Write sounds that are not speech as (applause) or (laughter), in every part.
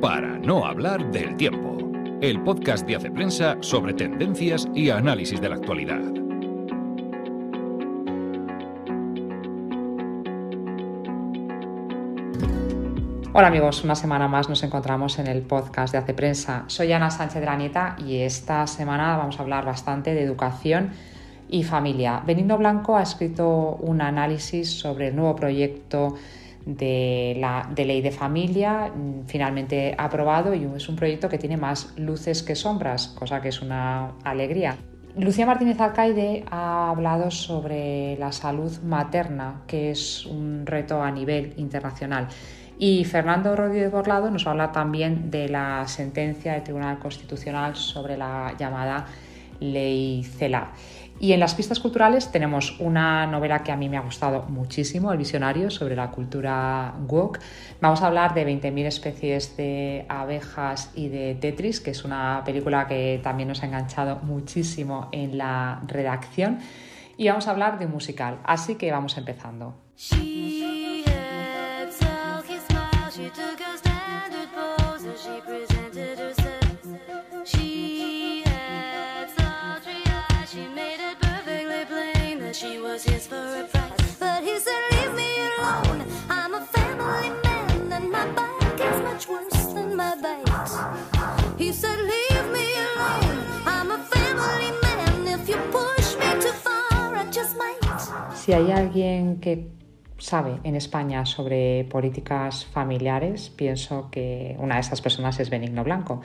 Para no hablar del tiempo, el podcast de Hace Prensa sobre tendencias y análisis de la actualidad. Hola amigos, una semana más nos encontramos en el podcast de Hace Prensa. Soy Ana Sánchez Nieta y esta semana vamos a hablar bastante de educación y familia. Benigno Blanco ha escrito un análisis sobre el nuevo proyecto de, la, de ley de familia mm, finalmente aprobado y es un proyecto que tiene más luces que sombras, cosa que es una alegría. Lucía Martínez Alcaide ha hablado sobre la salud materna, que es un reto a nivel internacional. Y Fernando Rodríguez Borlado nos va a hablar también de la sentencia del Tribunal Constitucional sobre la llamada Ley CELA. Y en las pistas culturales tenemos una novela que a mí me ha gustado muchísimo, El Visionario, sobre la cultura woke. Vamos a hablar de 20.000 especies de abejas y de Tetris, que es una película que también nos ha enganchado muchísimo en la redacción. Y vamos a hablar de un musical, así que vamos empezando. Si hay alguien que sabe en España sobre políticas familiares, pienso que una de esas personas es Benigno Blanco.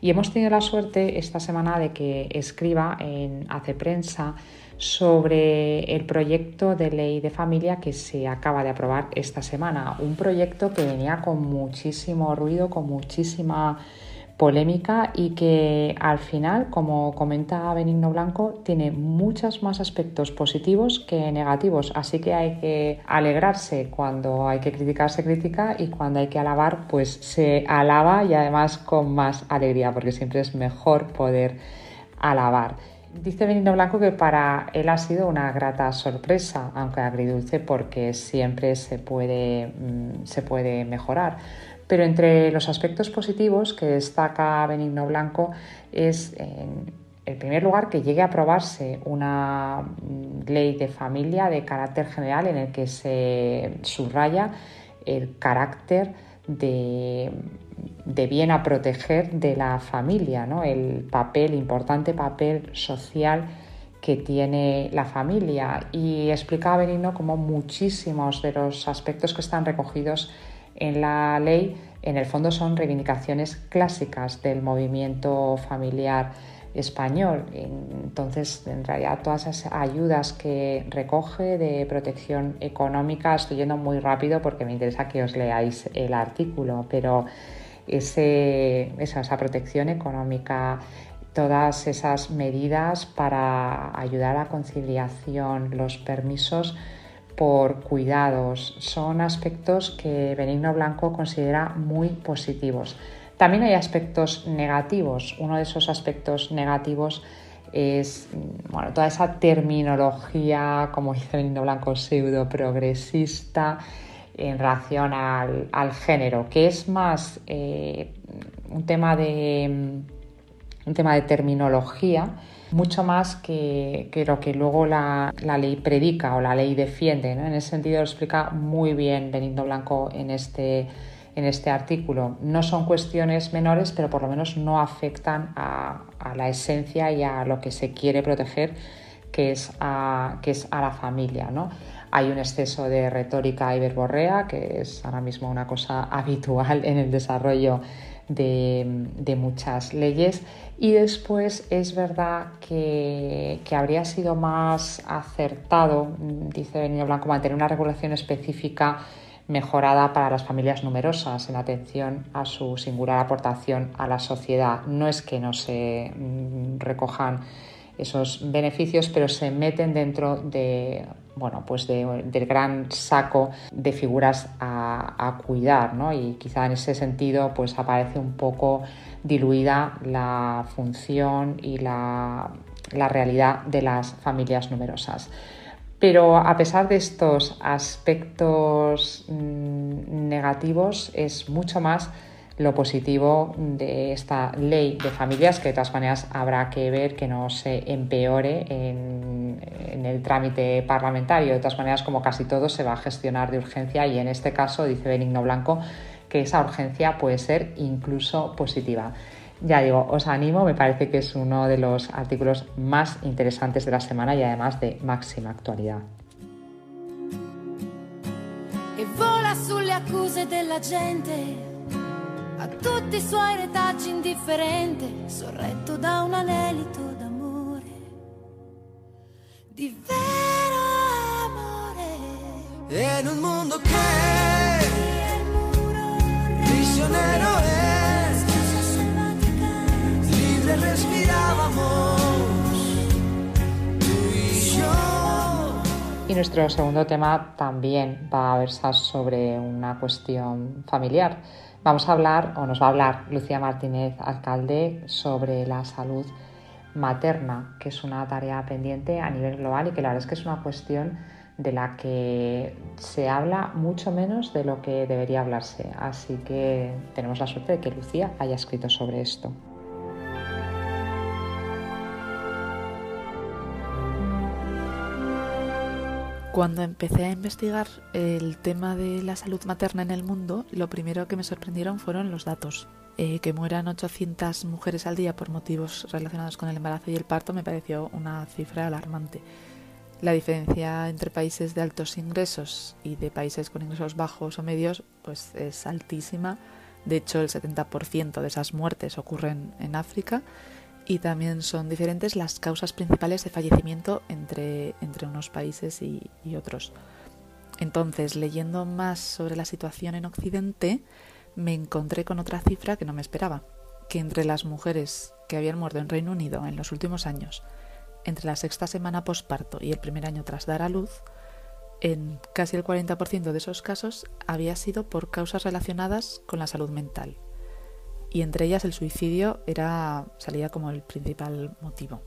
Y hemos tenido la suerte esta semana de que escriba en Hace Prensa sobre el proyecto de ley de familia que se acaba de aprobar esta semana. Un proyecto que venía con muchísimo ruido, con muchísima polémica y que al final, como comenta Benigno Blanco, tiene muchos más aspectos positivos que negativos. Así que hay que alegrarse cuando hay que criticar, se critica y cuando hay que alabar, pues se alaba y además con más alegría, porque siempre es mejor poder alabar. Dice Benigno Blanco que para él ha sido una grata sorpresa, aunque agridulce, porque siempre se puede, mm, se puede mejorar. Pero entre los aspectos positivos que destaca Benigno Blanco es, en el primer lugar, que llegue a aprobarse una mm, ley de familia de carácter general en el que se subraya el carácter de, bien a proteger de la familia, ¿no? el papel, importante papel social que tiene la familia. Y explicaba Benigno cómo muchísimos de los aspectos que están recogidos en la ley en el fondo son reivindicaciones clásicas del movimiento familiar español. Entonces, en realidad, todas esas ayudas que recoge de protección económica, estoy yendo muy rápido porque me interesa que os leáis el artículo, pero esa, esa protección económica, todas esas medidas para ayudar a conciliación, los permisos por cuidados. Son aspectos que Benigno Blanco considera muy positivos. También hay aspectos negativos. Uno de esos aspectos negativos es bueno, toda esa terminología, como dice Benigno Blanco, pseudo progresista en relación al, género, que es más eh, un, tema de, un tema de terminología mucho más que, lo que luego la, ley predica o la ley defiende. En ese sentido lo explica muy bien Benito Blanco en este, en este artículo. No son cuestiones menores, pero por lo menos no afectan a, la esencia y a lo que se quiere proteger, que es a, la familia. Hay un exceso de retórica y verborrea, que es ahora mismo una cosa (laughs) habitual en el desarrollo de, muchas leyes. Y después es verdad que, habría sido más acertado, dice Benito Blanco, mantener una regulación específica mejorada para las familias numerosas en atención a su singular aportación a la sociedad. No es que no se mm, recojan esos beneficios, pero se meten dentro de, bueno, pues del gran saco de figuras a, cuidar, ¿no? Y quizá en ese sentido pues aparece un poco diluida la función y la, realidad de las familias numerosas. Pero a pesar de estos aspectos mm, negativos, es mucho más lo positivo de esta ley de familias, que de todas maneras habrá que ver que no se empeore en, en, el trámite parlamentario. De todas maneras, como casi todo, se va a gestionar de urgencia y en este caso, dice Benigno Blanco, que esa urgencia puede ser incluso positiva. Ya digo, os animo, me parece que es uno de los artículos más interesantes de la semana y además de máxima actualidad. E vola sulle accuse della gente, a tutti i suoi retaggi indifferente, sorretto da un anelito d'amore, di vero amore. En un mundo que nuestro segundo tema también va a versar sobre una cuestión familiar. Vamos a hablar, o nos va a hablar Lucía Martínez, alcalde, sobre la salud materna, que es una tarea pendiente a nivel global y que la verdad es que es una cuestión de la que se habla mucho menos de lo que debería hablarse. Así que tenemos la suerte de que Lucía haya escrito sobre esto. Cuando empecé a investigar el tema de la salud materna en el mundo, lo primero que me sorprendieron fueron los datos. Eh, que mueran 800 mujeres al día por motivos relacionados con el embarazo y el parto me pareció una cifra alarmante. La diferencia entre países de altos ingresos y de países con ingresos bajos o medios pues es altísima. De hecho, el 70% de esas muertes ocurren en África y también son diferentes las causas principales de fallecimiento entre, entre unos países y, otros. Entonces, leyendo más sobre la situación en Occidente, me encontré con otra cifra que no me esperaba, que entre las mujeres que habían muerto en Reino Unido en los últimos años, entre la sexta semana posparto y el primer año tras dar a luz, en casi el 40% de esos casos había sido por causas relacionadas con la salud mental, y entre ellas el suicidio era salía como el principal motivo.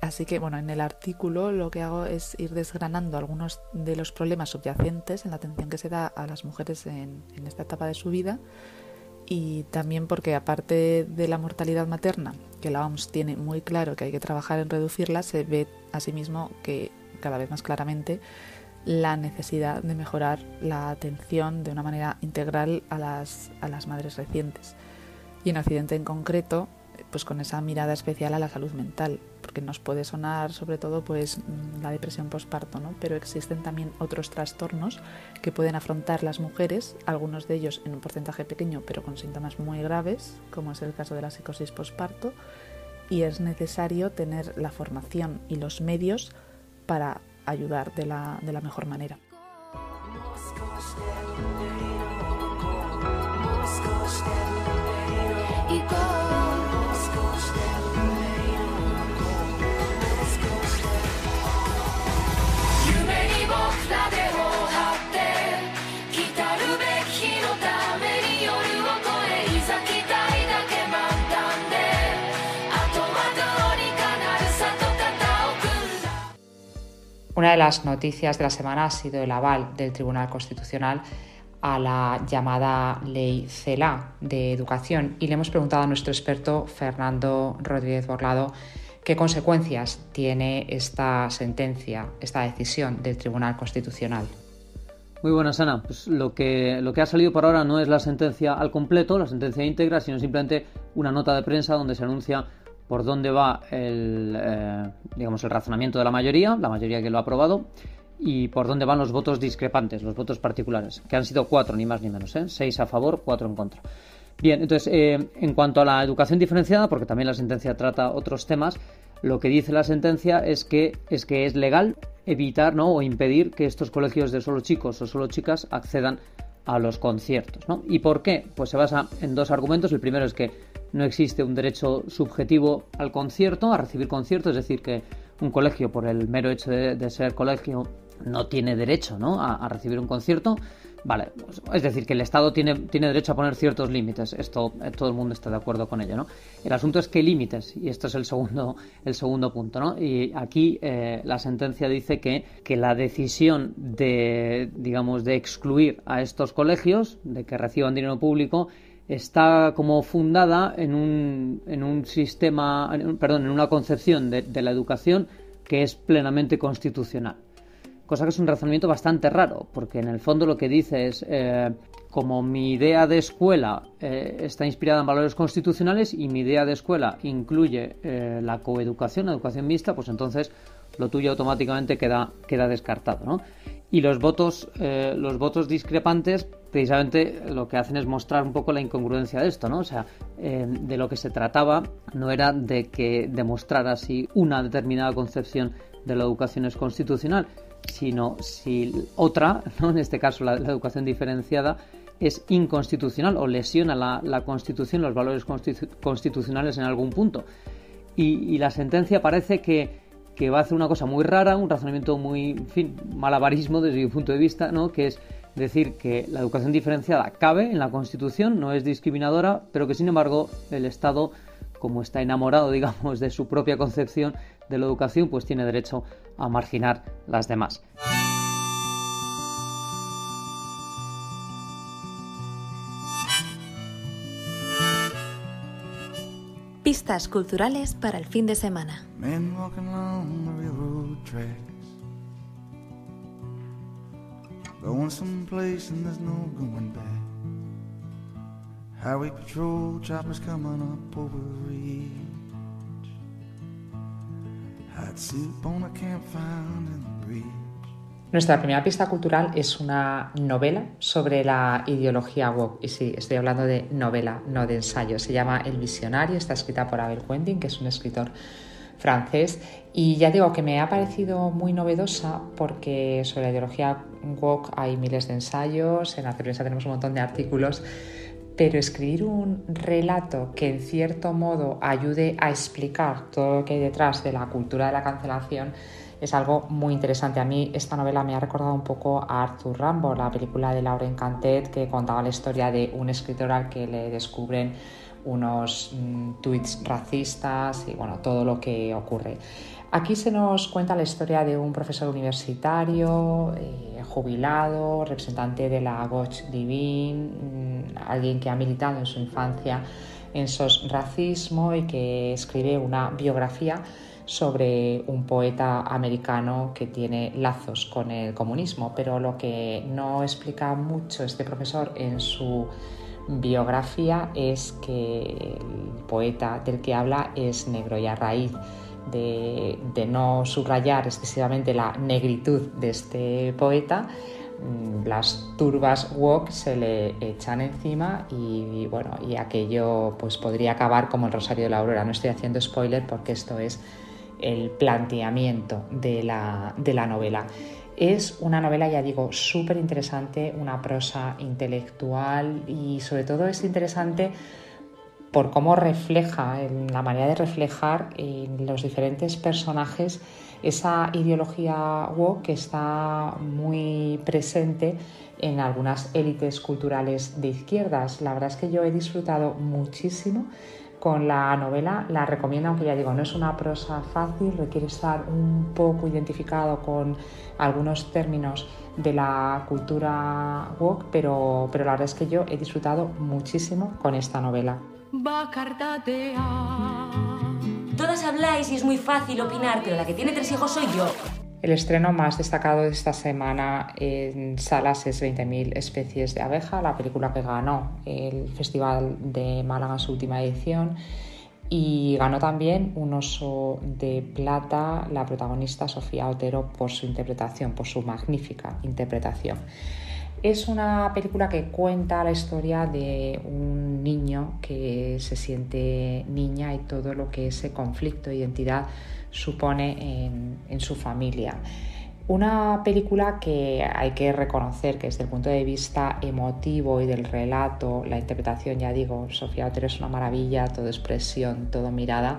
Así que bueno, en el artículo lo que hago es ir desgranando algunos de los problemas subyacentes en la atención que se da a las mujeres en, esta etapa de su vida y también porque aparte de la mortalidad materna, que la OMS tiene muy claro que hay que trabajar en reducirla, se ve asimismo que cada vez más claramente la necesidad de mejorar la atención de una manera integral a las, a las madres recientes y en Occidente en concreto, pues con esa mirada especial a la salud mental, porque nos puede sonar sobre todo pues mm, la depresión postparto, ¿no? Pero existen también otros trastornos que pueden afrontar las mujeres, algunos de ellos en un porcentaje pequeño, pero con síntomas muy graves, como es el caso de la psicosis postparto, y es necesario tener la formación y los medios para ayudar de la, de la mejor manera. Una de las noticias de la semana ha sido el aval del Tribunal Constitucional a la llamada Ley CELA de Educación y le hemos preguntado a nuestro experto Fernando Rodríguez Borlado qué consecuencias tiene esta sentencia, esta decisión del Tribunal Constitucional. Muy buenas, Ana. Pues lo que, lo que ha salido por ahora no es la sentencia al completo, la sentencia íntegra, sino simplemente una nota de prensa donde se anuncia por dónde va el, eh, digamos, el razonamiento de la mayoría, la mayoría que lo ha aprobado, y por dónde van los votos discrepantes, los votos particulares, que han sido cuatro, ni más ni menos, ¿eh? seis a favor, cuatro en contra. Bien, entonces, eh, en cuanto a la educación diferenciada, porque también la sentencia trata otros temas, lo que dice la sentencia es que es, que es legal evitar ¿no? o impedir que estos colegios de solo chicos o solo chicas accedan a los conciertos. ¿no? ¿Y por qué? Pues se basa en dos argumentos. El primero es que no existe un derecho subjetivo al concierto, a recibir conciertos, es decir, que un colegio, por el mero hecho de, ser colegio, no tiene derecho ¿no? a, recibir un concierto. Vale, es decir, que el Estado tiene, tiene derecho a poner ciertos límites. Esto eh, todo el mundo está de acuerdo con ello, ¿no? El asunto es qué límites, y esto es el segundo, el segundo punto, ¿no? Y aquí eh, la sentencia dice que, que la decisión de, digamos, de excluir a estos colegios, de que reciban dinero público, está como fundada en un, en un sistema, perdón, en una concepción de, la educación que es plenamente constitucional. Cosa que es un razonamiento bastante raro, porque en el fondo lo que dice es, eh, como mi idea de escuela eh, está inspirada en valores constitucionales y mi idea de escuela incluye eh, la coeducación, la educación mixta, pues entonces lo tuyo automáticamente queda, queda descartado. ¿no? Y los votos, los votos discrepantes, precisamente lo que hacen es mostrar un poco la incongruencia de esto, ¿no? O sea, de lo que se trataba no era de que demostrara si una determinada concepción de la educación es constitucional, sino si otra, ¿no? en este caso la, educación diferenciada, es inconstitucional o lesiona la, Constitución, los valores constitucionales en algún punto. y la sentencia parece que que va a hacer una cosa muy rara, un razonamiento muy, malabarismo desde mi punto de vista, ¿no? que es decir que la educación diferenciada cabe en la Constitución, no es discriminadora, pero que sin embargo el Estado, como está enamorado, (laughs) digamos, de su propia concepción de la educación, pues tiene derecho a marginar las demás. Pistas culturales para el fin de semana. Men walking along the railroad tracks. Going someplace and there's no going back. Highway patrol choppers coming up over the Nuestra primera pista cultural es una novela sobre la ideología woke. Y sí, estoy hablando de novela, no de ensayo. Se llama El visionario, está escrita por Abel Quentin, que es un escritor francés. Y ya digo que me ha parecido muy novedosa porque sobre la ideología woke hay miles de ensayos, en la tenemos un montón de artículos, pero escribir un relato que en cierto modo ayude a explicar todo lo que hay detrás de la cultura de la cancelación es algo muy interesante. A mí esta novela me ha recordado un poco a Arthur Rambo, la película de Lauren Cantet que contaba la historia de un escritor al que le descubren unos mm, tweets racistas y bueno, todo lo que ocurre. Aquí se nos cuenta la historia de un profesor universitario, eh, jubilado, representante de la Gauche Divine, mm, alguien que ha militado en su infancia en sos racismo y que escribe una biografía sobre un poeta americano que tiene lazos con el comunismo, pero lo que no explica mucho este profesor en su biografía es que el poeta del que habla es negro y a raíz de, no subrayar excesivamente la negritud de este poeta, mm, las turbas woke se le echan encima y, bueno, y aquello pues podría acabar como el Rosario de la Aurora. No estoy haciendo spoiler porque esto es el planteamiento de la, novela. Es una novela, ya digo, súper interesante, una prosa intelectual y sobre todo es interesante por cómo refleja, en la manera de reflejar en los diferentes personajes esa ideología woke que está muy presente en algunas élites culturales de izquierdas. La verdad es que yo he disfrutado muchísimo con la novela. La recomiendo, aunque ya digo, no es una prosa fácil, requiere estar un poco identificado con algunos términos de la cultura woke, pero, pero la verdad es que yo he disfrutado muchísimo con esta novela. Todas habláis y es muy fácil opinar, pero la que tiene tres hijos soy yo. El estreno más destacado de esta semana en salas es 20.000 especies de abeja, la película que ganó el Festival de Málaga su última edición y ganó también un oso de plata la protagonista Sofía Otero por su interpretación, por su magnífica interpretación. Es una película que cuenta la historia de un niño que se siente niña y todo lo que ese conflicto de identidad supone en, su familia. Una película que hay que reconocer que desde el punto de vista emotivo y del relato, la interpretación, ya digo, Sofía Otero es una maravilla, todo expresión, todo mirada.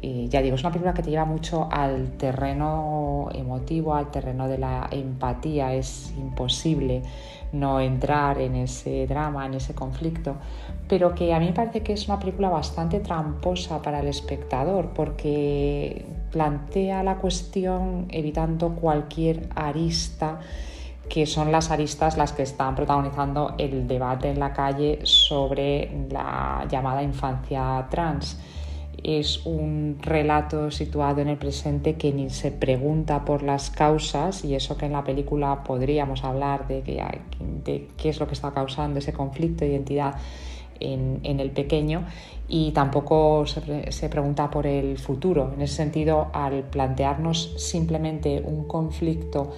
Y ya digo, es una película que te lleva mucho al terreno emotivo, al terreno de la empatía. Es imposible no entrar en ese drama, en ese conflicto, pero que a mí me parece que es una película bastante tramposa para el espectador porque plantea la cuestión evitando cualquier arista que son las aristas las que están protagonizando el debate en la calle sobre la llamada infancia trans. Es un relato situado en el presente que ni se pregunta por las causas y eso que en la película podríamos hablar de, qué es lo que está causando ese conflicto de identidad en, el pequeño y tampoco se, pregunta por el futuro. En ese sentido, al plantearnos simplemente un conflicto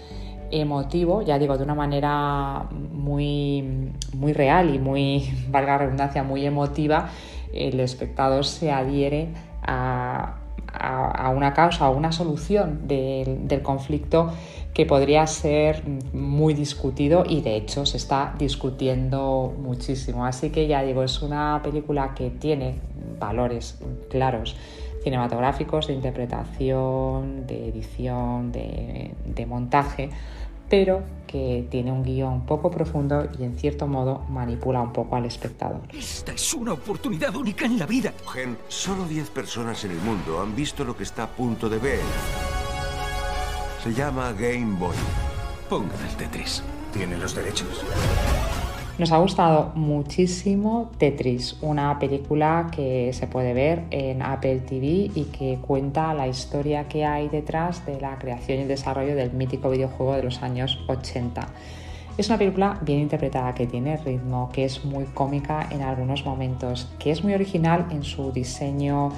emotivo, ya digo, de una manera muy, muy real y muy, (laughs) valga la redundancia, muy emotiva, el espectador se adhiere a, una causa, a una solución del conflicto que podría ser muy discutido y de hecho se está discutiendo muchísimo. Así que ya digo, es una película que tiene valores claros cinematográficos, de interpretación, de edición, de, montaje, pero que tiene un guion poco profundo y en cierto modo manipula un poco al espectador. Esta es una oportunidad única en la vida. Gen, solo 10 personas en el mundo han visto lo que está a punto de ver. Se llama Game Boy. Pongan el Tetris. Tiene los derechos. Nos ha gustado muchísimo Tetris, una película que se puede ver en Apple TV y que cuenta la historia que hay detrás de la creación y desarrollo del mítico videojuego de los años 80. Es una película bien interpretada, que tiene ritmo, que es muy cómica en algunos momentos, que es muy original en su diseño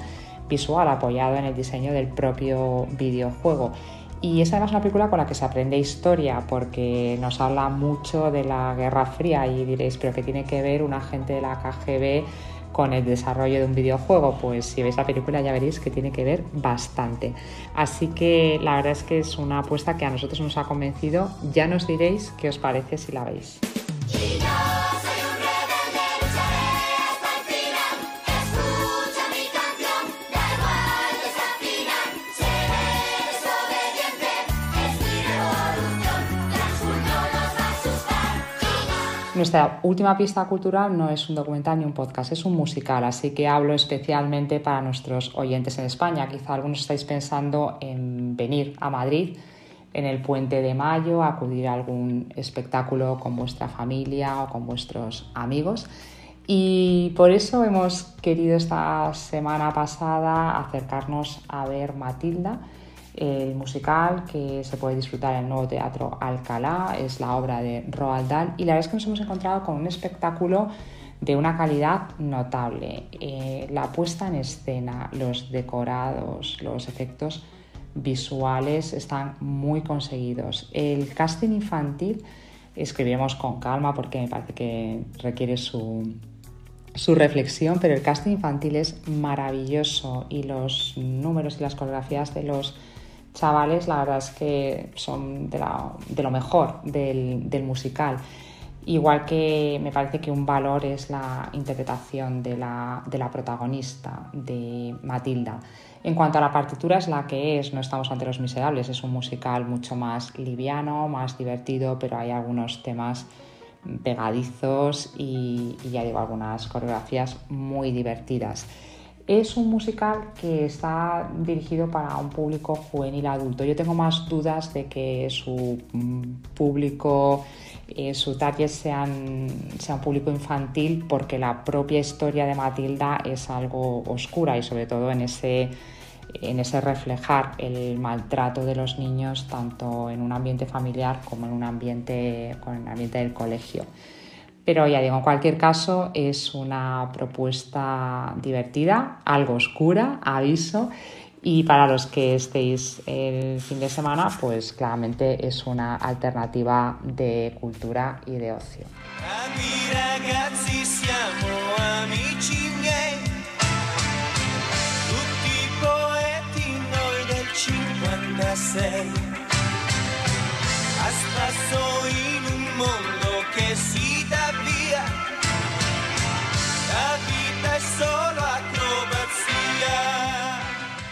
visual, apoyado en el diseño del propio videojuego y es además una película con la que se aprende historia, porque nos habla mucho de la Guerra Fría y diréis, pero ¿qué tiene que ver un agente de la KGB con el desarrollo de un videojuego? Pues si veis la película ya veréis que tiene que ver bastante. Así que la verdad es que es una apuesta que a nosotros nos ha convencido. Ya nos diréis qué os parece si la veis. Nuestra última pista cultural no es un documental ni un podcast, es un musical, así que hablo especialmente para nuestros oyentes en España. Quizá algunos estáis pensando en venir a Madrid en el puente de mayo, acudir a algún espectáculo con vuestra familia o con vuestros amigos. Y por eso hemos querido esta semana pasada acercarnos a ver Matilda el musical que se puede disfrutar en el nuevo Teatro Alcalá es la obra de Roald Dahl y la verdad es que nos hemos encontrado con un espectáculo de una calidad notable. Eh, la puesta en escena, los decorados, los efectos visuales están muy conseguidos. El casting infantil escribiremos con calma porque me parece que requiere su, su reflexión, pero el casting infantil es maravilloso y los números y las coreografías de los chavales, la verdad es que son de, lo mejor del, musical. Igual que me parece que un valor es la interpretación de la, protagonista, de Matilda. En cuanto a la partitura es la que es, no estamos ante los miserables, es un musical mucho más liviano, más divertido, pero hay algunos temas pegadizos y, y ya digo, algunas coreografías muy divertidas. Es un musical que está dirigido para un público juvenil adulto. Yo tengo más dudas de que su mm, público, eh, su target sean, sea un público infantil porque la propia historia de Matilda es algo oscura y sobre todo en ese, en ese reflejar el maltrato de los niños tanto en un ambiente familiar como en un ambiente, con el ambiente del colegio. Pero ya digo, en cualquier caso es una propuesta divertida, algo oscura, aviso. Y para los que estéis el fin de semana, pues claramente es una alternativa de cultura y de ocio.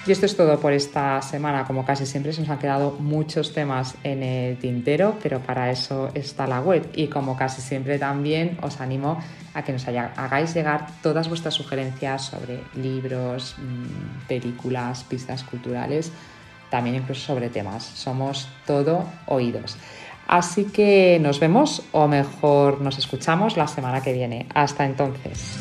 Y esto es todo por esta semana. Como casi siempre, se nos han quedado muchos temas en el tintero, pero para eso está la web. Y como casi siempre también os animo a que nos hagáis llegar todas vuestras sugerencias sobre libros, mm, películas, pistas culturales, también incluso sobre temas. Somos todo oídos. Así que nos vemos o mejor nos escuchamos la semana que viene. Hasta entonces.